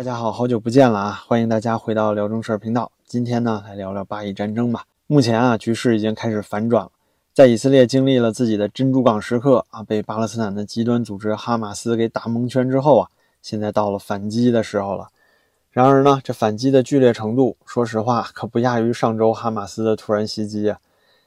大家好，好久不见了啊！欢迎大家回到辽中事儿频道。今天呢，来聊聊巴以战争吧。目前啊，局势已经开始反转了。在以色列经历了自己的珍珠港时刻啊，被巴勒斯坦的极端组织哈马斯给打蒙圈之后啊，现在到了反击的时候了。然而呢，这反击的剧烈程度，说实话可不亚于上周哈马斯的突然袭击啊。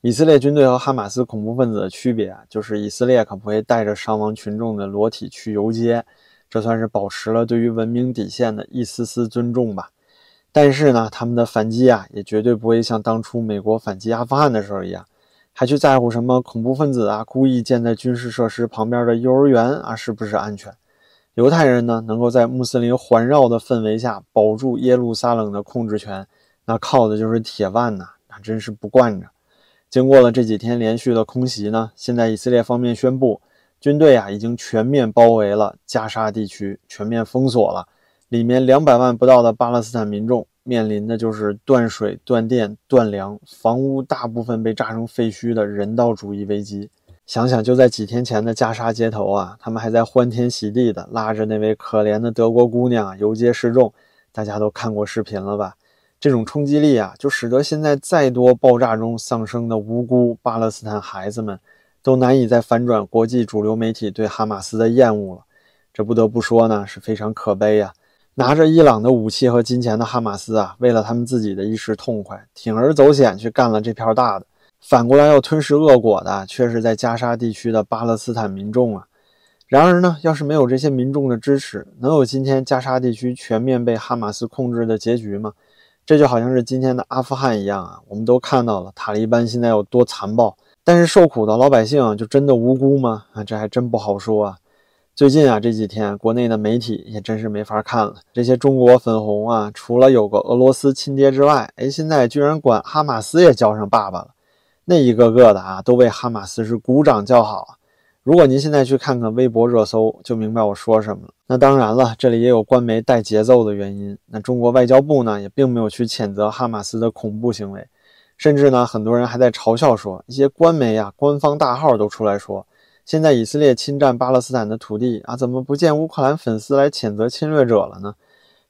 以色列军队和哈马斯恐怖分子的区别啊，就是以色列可不会带着伤亡群众的裸体去游街。这算是保持了对于文明底线的一丝丝尊重吧，但是呢，他们的反击啊，也绝对不会像当初美国反击阿富汗的时候一样，还去在乎什么恐怖分子啊故意建在军事设施旁边的幼儿园啊是不是安全？犹太人呢，能够在穆斯林环绕的氛围下保住耶路撒冷的控制权，那靠的就是铁腕呐，那真是不惯着。经过了这几天连续的空袭呢，现在以色列方面宣布。军队啊，已经全面包围了加沙地区，全面封锁了。里面两百万不到的巴勒斯坦民众面临的就是断水、断电、断粮，房屋大部分被炸成废墟的人道主义危机。想想就在几天前的加沙街头啊，他们还在欢天喜地的拉着那位可怜的德国姑娘游街示众，大家都看过视频了吧？这种冲击力啊，就使得现在再多爆炸中丧生的无辜巴勒斯坦孩子们。都难以再反转国际主流媒体对哈马斯的厌恶了，这不得不说呢是非常可悲呀。拿着伊朗的武器和金钱的哈马斯啊，为了他们自己的一时痛快，铤而走险去干了这票大的，反过来要吞噬恶果的却是在加沙地区的巴勒斯坦民众啊。然而呢，要是没有这些民众的支持，能有今天加沙地区全面被哈马斯控制的结局吗？这就好像是今天的阿富汗一样啊，我们都看到了塔利班现在有多残暴。但是受苦的老百姓就真的无辜吗？啊，这还真不好说啊。最近啊这几天，国内的媒体也真是没法看了。这些中国粉红啊，除了有个俄罗斯亲爹之外，哎，现在居然管哈马斯也叫上爸爸了。那一个个的啊，都为哈马斯是鼓掌叫好。如果您现在去看看微博热搜，就明白我说什么了。那当然了，这里也有官媒带节奏的原因。那中国外交部呢，也并没有去谴责哈马斯的恐怖行为。甚至呢，很多人还在嘲笑说，一些官媒啊、官方大号都出来说，现在以色列侵占巴勒斯坦的土地啊，怎么不见乌克兰粉丝来谴责侵略者了呢？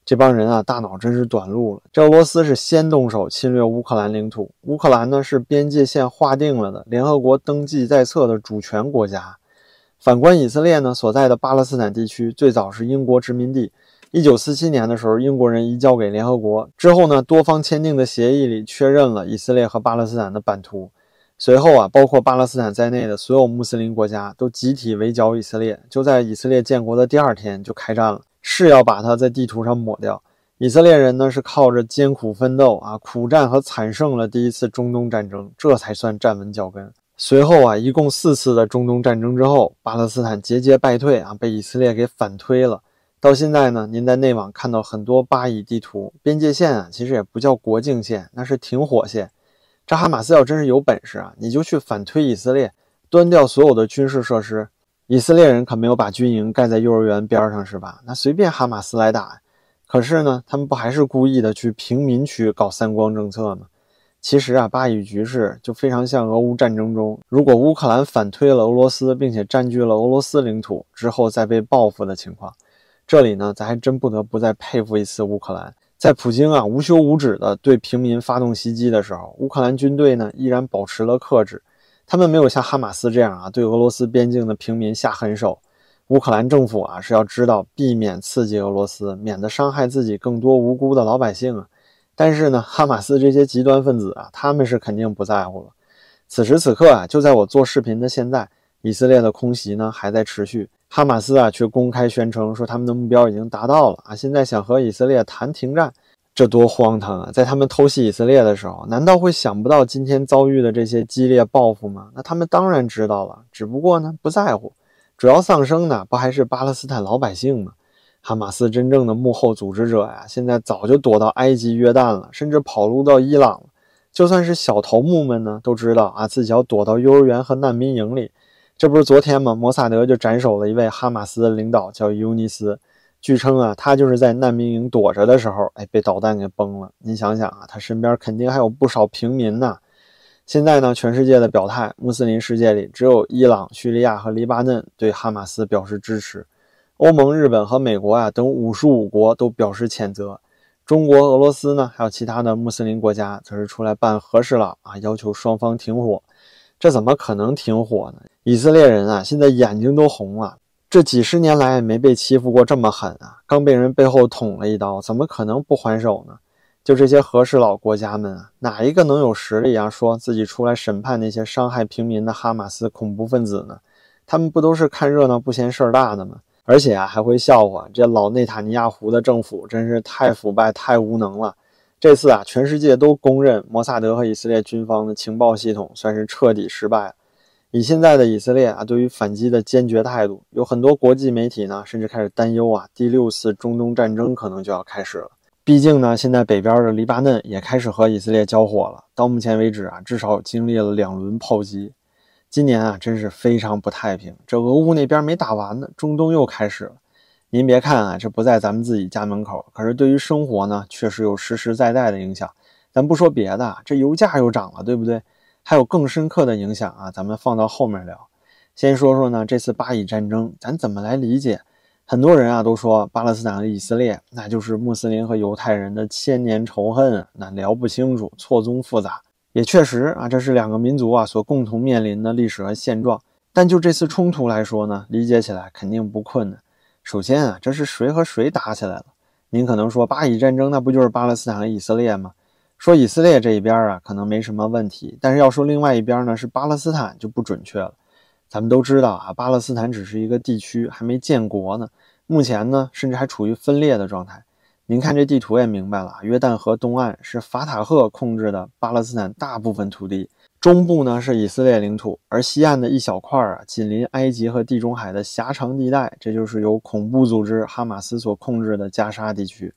这帮人啊，大脑真是短路了。这俄罗斯是先动手侵略乌克兰领土，乌克兰呢是边界线划定了的，联合国登记在册的主权国家。反观以色列呢所在的巴勒斯坦地区，最早是英国殖民地。一九四七年的时候，英国人移交给联合国之后呢，多方签订的协议里确认了以色列和巴勒斯坦的版图。随后啊，包括巴勒斯坦在内的所有穆斯林国家都集体围剿以色列。就在以色列建国的第二天就开战了，是要把它在地图上抹掉。以色列人呢是靠着艰苦奋斗啊，苦战和惨胜了第一次中东战争，这才算站稳脚跟。随后啊，一共四次的中东战争之后，巴勒斯坦节节败退啊，被以色列给反推了。到现在呢，您在内网看到很多巴以地图边界线啊，其实也不叫国境线，那是停火线。这哈马斯要真是有本事啊，你就去反推以色列，端掉所有的军事设施。以色列人可没有把军营盖在幼儿园边上，是吧？那随便哈马斯来打。可是呢，他们不还是故意的去平民区搞三光政策吗？其实啊，巴以局势就非常像俄乌战争中，如果乌克兰反推了俄罗斯，并且占据了俄罗斯领土之后再被报复的情况。这里呢，咱还真不得不再佩服一次乌克兰。在普京啊无休无止的对平民发动袭击的时候，乌克兰军队呢依然保持了克制。他们没有像哈马斯这样啊对俄罗斯边境的平民下狠手。乌克兰政府啊是要知道避免刺激俄罗斯，免得伤害自己更多无辜的老百姓啊。但是呢，哈马斯这些极端分子啊，他们是肯定不在乎了。此时此刻啊，就在我做视频的现在，以色列的空袭呢还在持续。哈马斯啊，却公开宣称说他们的目标已经达到了啊！现在想和以色列谈停战，这多荒唐啊！在他们偷袭以色列的时候，难道会想不到今天遭遇的这些激烈报复吗？那他们当然知道了，只不过呢不在乎。主要丧生的不还是巴勒斯坦老百姓吗？哈马斯真正的幕后组织者呀，现在早就躲到埃及、约旦了，甚至跑路到伊朗了。就算是小头目们呢，都知道啊，自己要躲到幼儿园和难民营里。这不是昨天吗？摩萨德就斩首了一位哈马斯的领导，叫尤尼斯。据称啊，他就是在难民营躲着的时候，哎，被导弹给崩了。您想想啊，他身边肯定还有不少平民呢。现在呢，全世界的表态，穆斯林世界里只有伊朗、叙利亚和黎巴嫩对哈马斯表示支持。欧盟、日本和美国啊等五十五国都表示谴责。中国、俄罗斯呢，还有其他的穆斯林国家，则是出来办和事佬啊，要求双方停火。这怎么可能停火呢？以色列人啊，现在眼睛都红了。这几十年来也没被欺负过这么狠啊！刚被人背后捅了一刀，怎么可能不还手呢？就这些和事佬国家们啊，哪一个能有实力啊，说自己出来审判那些伤害平民的哈马斯恐怖分子呢？他们不都是看热闹不嫌事儿大的吗？而且啊，还会笑话这老内塔尼亚胡的政府真是太腐败、太无能了。这次啊，全世界都公认摩萨德和以色列军方的情报系统算是彻底失败了。以现在的以色列啊，对于反击的坚决态度，有很多国际媒体呢，甚至开始担忧啊，第六次中东战争可能就要开始了。毕竟呢，现在北边的黎巴嫩也开始和以色列交火了。到目前为止啊，至少经历了两轮炮击。今年啊，真是非常不太平。这俄乌那边没打完呢，中东又开始了。您别看啊，这不在咱们自己家门口，可是对于生活呢，确实有实实在在的影响。咱不说别的，这油价又涨了，对不对？还有更深刻的影响啊，咱们放到后面聊。先说说呢，这次巴以战争，咱怎么来理解？很多人啊都说巴勒斯坦和以色列，那就是穆斯林和犹太人的千年仇恨，那聊不清楚，错综复杂。也确实啊，这是两个民族啊所共同面临的历史和现状。但就这次冲突来说呢，理解起来肯定不困难。首先啊，这是谁和谁打起来了？您可能说巴以战争，那不就是巴勒斯坦和以色列吗？说以色列这一边啊，可能没什么问题，但是要说另外一边呢，是巴勒斯坦就不准确了。咱们都知道啊，巴勒斯坦只是一个地区，还没建国呢。目前呢，甚至还处于分裂的状态。您看这地图也明白了，约旦河东岸是法塔赫控制的巴勒斯坦大部分土地，中部呢是以色列领土，而西岸的一小块啊，紧邻埃及和地中海的狭长地带，这就是由恐怖组织哈马斯所控制的加沙地区。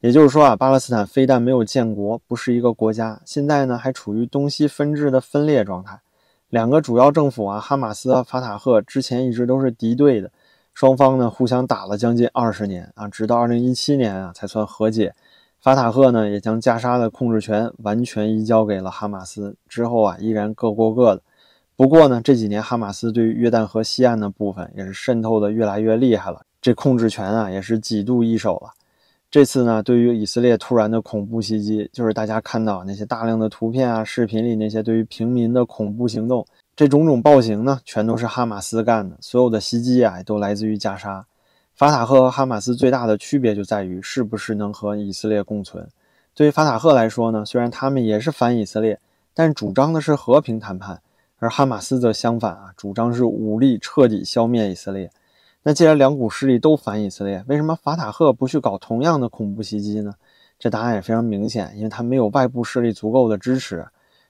也就是说啊，巴勒斯坦非但没有建国，不是一个国家，现在呢还处于东西分治的分裂状态。两个主要政府啊，哈马斯和法塔赫之前一直都是敌对的，双方呢互相打了将近二十年啊，直到二零一七年啊才算和解。法塔赫呢也将加沙的控制权完全移交给了哈马斯，之后啊依然各过各的。不过呢这几年哈马斯对于约旦河西岸的部分也是渗透的越来越厉害了，这控制权啊也是几度易手了。这次呢，对于以色列突然的恐怖袭击，就是大家看到那些大量的图片啊、视频里那些对于平民的恐怖行动，这种种暴行呢，全都是哈马斯干的。所有的袭击啊，都来自于加沙。法塔赫和哈马斯最大的区别就在于是不是能和以色列共存。对于法塔赫来说呢，虽然他们也是反以色列，但主张的是和平谈判，而哈马斯则相反啊，主张是武力彻底消灭以色列。那既然两股势力都反以色列，为什么法塔赫不去搞同样的恐怖袭击呢？这答案也非常明显，因为他没有外部势力足够的支持。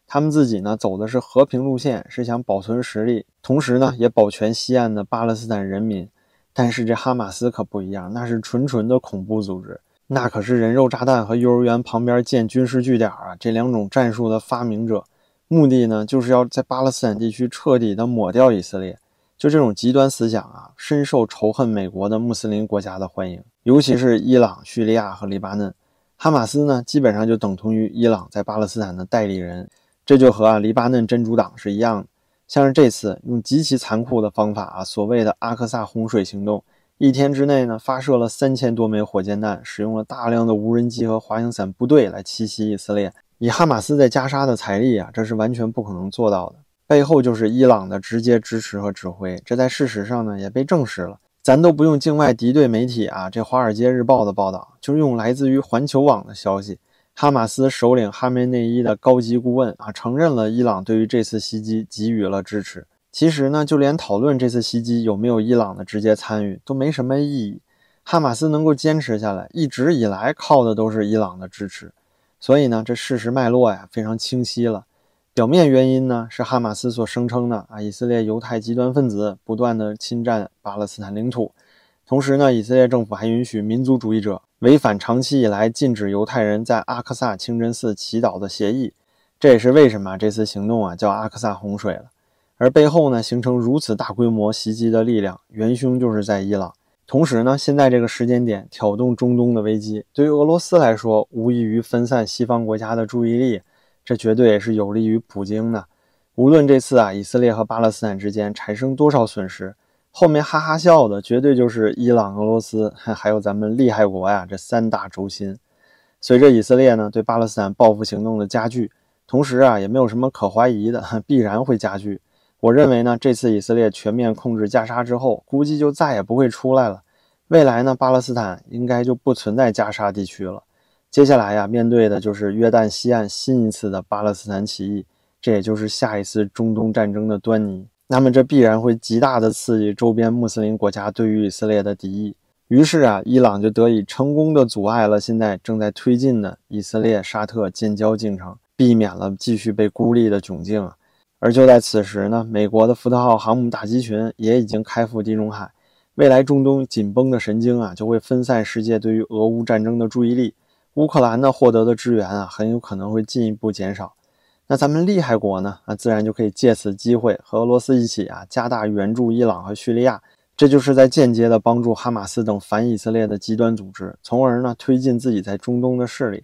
他们自己呢走的是和平路线，是想保存实力，同时呢也保全西岸的巴勒斯坦人民。但是这哈马斯可不一样，那是纯纯的恐怖组织，那可是人肉炸弹和幼儿园旁边建军事据点啊这两种战术的发明者，目的呢就是要在巴勒斯坦地区彻底的抹掉以色列。就这种极端思想啊，深受仇恨美国的穆斯林国家的欢迎，尤其是伊朗、叙利亚和黎巴嫩。哈马斯呢，基本上就等同于伊朗在巴勒斯坦的代理人，这就和啊黎巴嫩真主党是一样的。像是这次用极其残酷的方法啊，所谓的阿克萨洪水行动，一天之内呢发射了三千多枚火箭弹，使用了大量的无人机和滑翔伞部队来奇袭以色列。以哈马斯在加沙的财力啊，这是完全不可能做到的。背后就是伊朗的直接支持和指挥，这在事实上呢也被证实了。咱都不用境外敌对媒体啊，这《华尔街日报》的报道，就是用来自于环球网的消息，哈马斯首领哈梅内伊的高级顾问啊承认了伊朗对于这次袭击给予了支持。其实呢，就连讨论这次袭击有没有伊朗的直接参与都没什么意义。哈马斯能够坚持下来，一直以来靠的都是伊朗的支持。所以呢，这事实脉络呀非常清晰了。表面原因呢，是哈马斯所声称的啊，以色列犹太极端分子不断的侵占巴勒斯坦领土，同时呢，以色列政府还允许民族主义者违反长期以来禁止犹太人在阿克萨清真寺祈祷的协议，这也是为什么这次行动啊叫阿克萨洪水了。而背后呢，形成如此大规模袭击的力量，元凶就是在伊朗。同时呢，现在这个时间点挑动中东的危机，对于俄罗斯来说，无异于分散西方国家的注意力。这绝对也是有利于普京的。无论这次啊，以色列和巴勒斯坦之间产生多少损失，后面哈哈笑的绝对就是伊朗、俄罗斯，还有咱们厉害国呀这三大轴心。随着以色列呢对巴勒斯坦报复行动的加剧，同时啊也没有什么可怀疑的，必然会加剧。我认为呢，这次以色列全面控制加沙之后，估计就再也不会出来了。未来呢，巴勒斯坦应该就不存在加沙地区了。接下来呀，面对的就是约旦西岸新一次的巴勒斯坦起义，这也就是下一次中东战争的端倪。那么这必然会极大的刺激周边穆斯林国家对于以色列的敌意。于是啊，伊朗就得以成功的阻碍了现在正在推进的以色列沙特建交进程，避免了继续被孤立的窘境啊。而就在此时呢，美国的福特号航母打击群也已经开赴地中海，未来中东紧绷的神经啊，就会分散世界对于俄乌战争的注意力。乌克兰呢获得的支援啊，很有可能会进一步减少。那咱们利害国呢那，自然就可以借此机会和俄罗斯一起啊，加大援助伊朗和叙利亚。这就是在间接的帮助哈马斯等反以色列的极端组织，从而呢推进自己在中东的势力。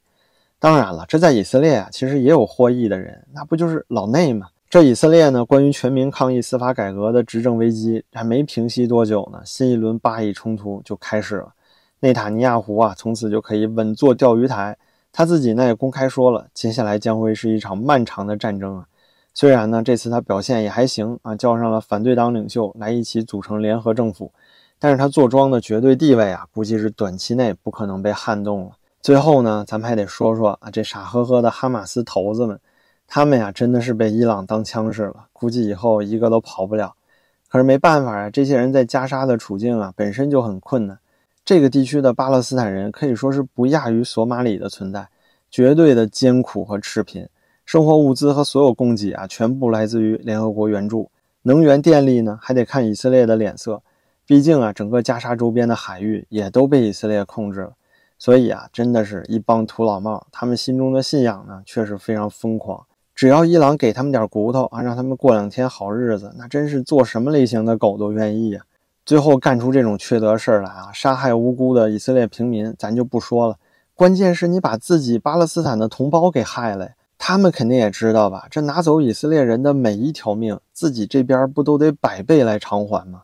当然了，这在以色列啊，其实也有获益的人，那不就是老内吗？这以色列呢，关于全民抗议司法改革的执政危机还没平息多久呢，新一轮巴以冲突就开始了。内塔尼亚胡啊，从此就可以稳坐钓鱼台。他自己呢也公开说了，接下来将会是一场漫长的战争啊。虽然呢这次他表现也还行啊，叫上了反对党领袖来一起组成联合政府，但是他坐庄的绝对地位啊，估计是短期内不可能被撼动了。最后呢，咱们还得说说啊，这傻呵呵的哈马斯头子们，他们呀真的是被伊朗当枪使了，估计以后一个都跑不了。可是没办法啊，这些人在加沙的处境啊本身就很困难。这个地区的巴勒斯坦人可以说是不亚于索马里的存在，绝对的艰苦和赤贫，生活物资和所有供给啊，全部来自于联合国援助。能源、电力呢，还得看以色列的脸色，毕竟啊，整个加沙周边的海域也都被以色列控制了。所以啊，真的是一帮土老帽，他们心中的信仰呢，却是非常疯狂。只要伊朗给他们点骨头啊，让他们过两天好日子，那真是做什么类型的狗都愿意呀。最后干出这种缺德事儿来啊！杀害无辜的以色列平民，咱就不说了。关键是你把自己巴勒斯坦的同胞给害了，他们肯定也知道吧？这拿走以色列人的每一条命，自己这边不都得百倍来偿还吗？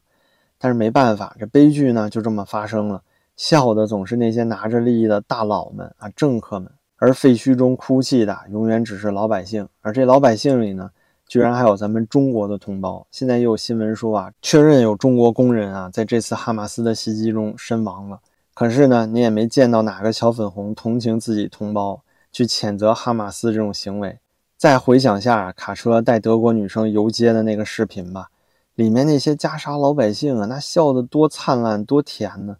但是没办法，这悲剧呢就这么发生了。笑的总是那些拿着利益的大佬们啊，政客们，而废墟中哭泣的永远只是老百姓。而这老百姓里呢？居然还有咱们中国的同胞，现在又有新闻说啊，确认有中国工人啊在这次哈马斯的袭击中身亡了。可是呢，你也没见到哪个小粉红同情自己同胞，去谴责哈马斯这种行为。再回想下卡车带德国女生游街的那个视频吧，里面那些加沙老百姓啊，那笑得多灿烂多甜呢。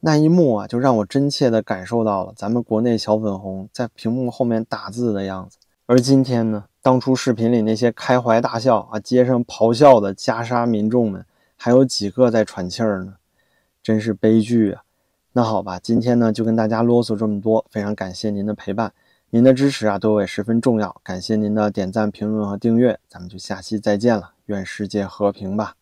那一幕啊，就让我真切地感受到了咱们国内小粉红在屏幕后面打字的样子。而今天呢？当初视频里那些开怀大笑啊，街上咆哮的加沙民众们，还有几个在喘气儿呢？真是悲剧啊！那好吧，今天呢就跟大家啰嗦这么多，非常感谢您的陪伴，您的支持啊对我也十分重要，感谢您的点赞、评论和订阅，咱们就下期再见了，愿世界和平吧。